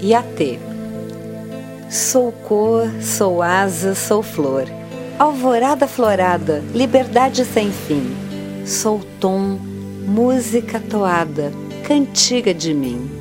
e a T. Sou cor, sou asa, sou flor, alvorada florada, liberdade sem fim. Sou tom, música toada, cantiga de mim.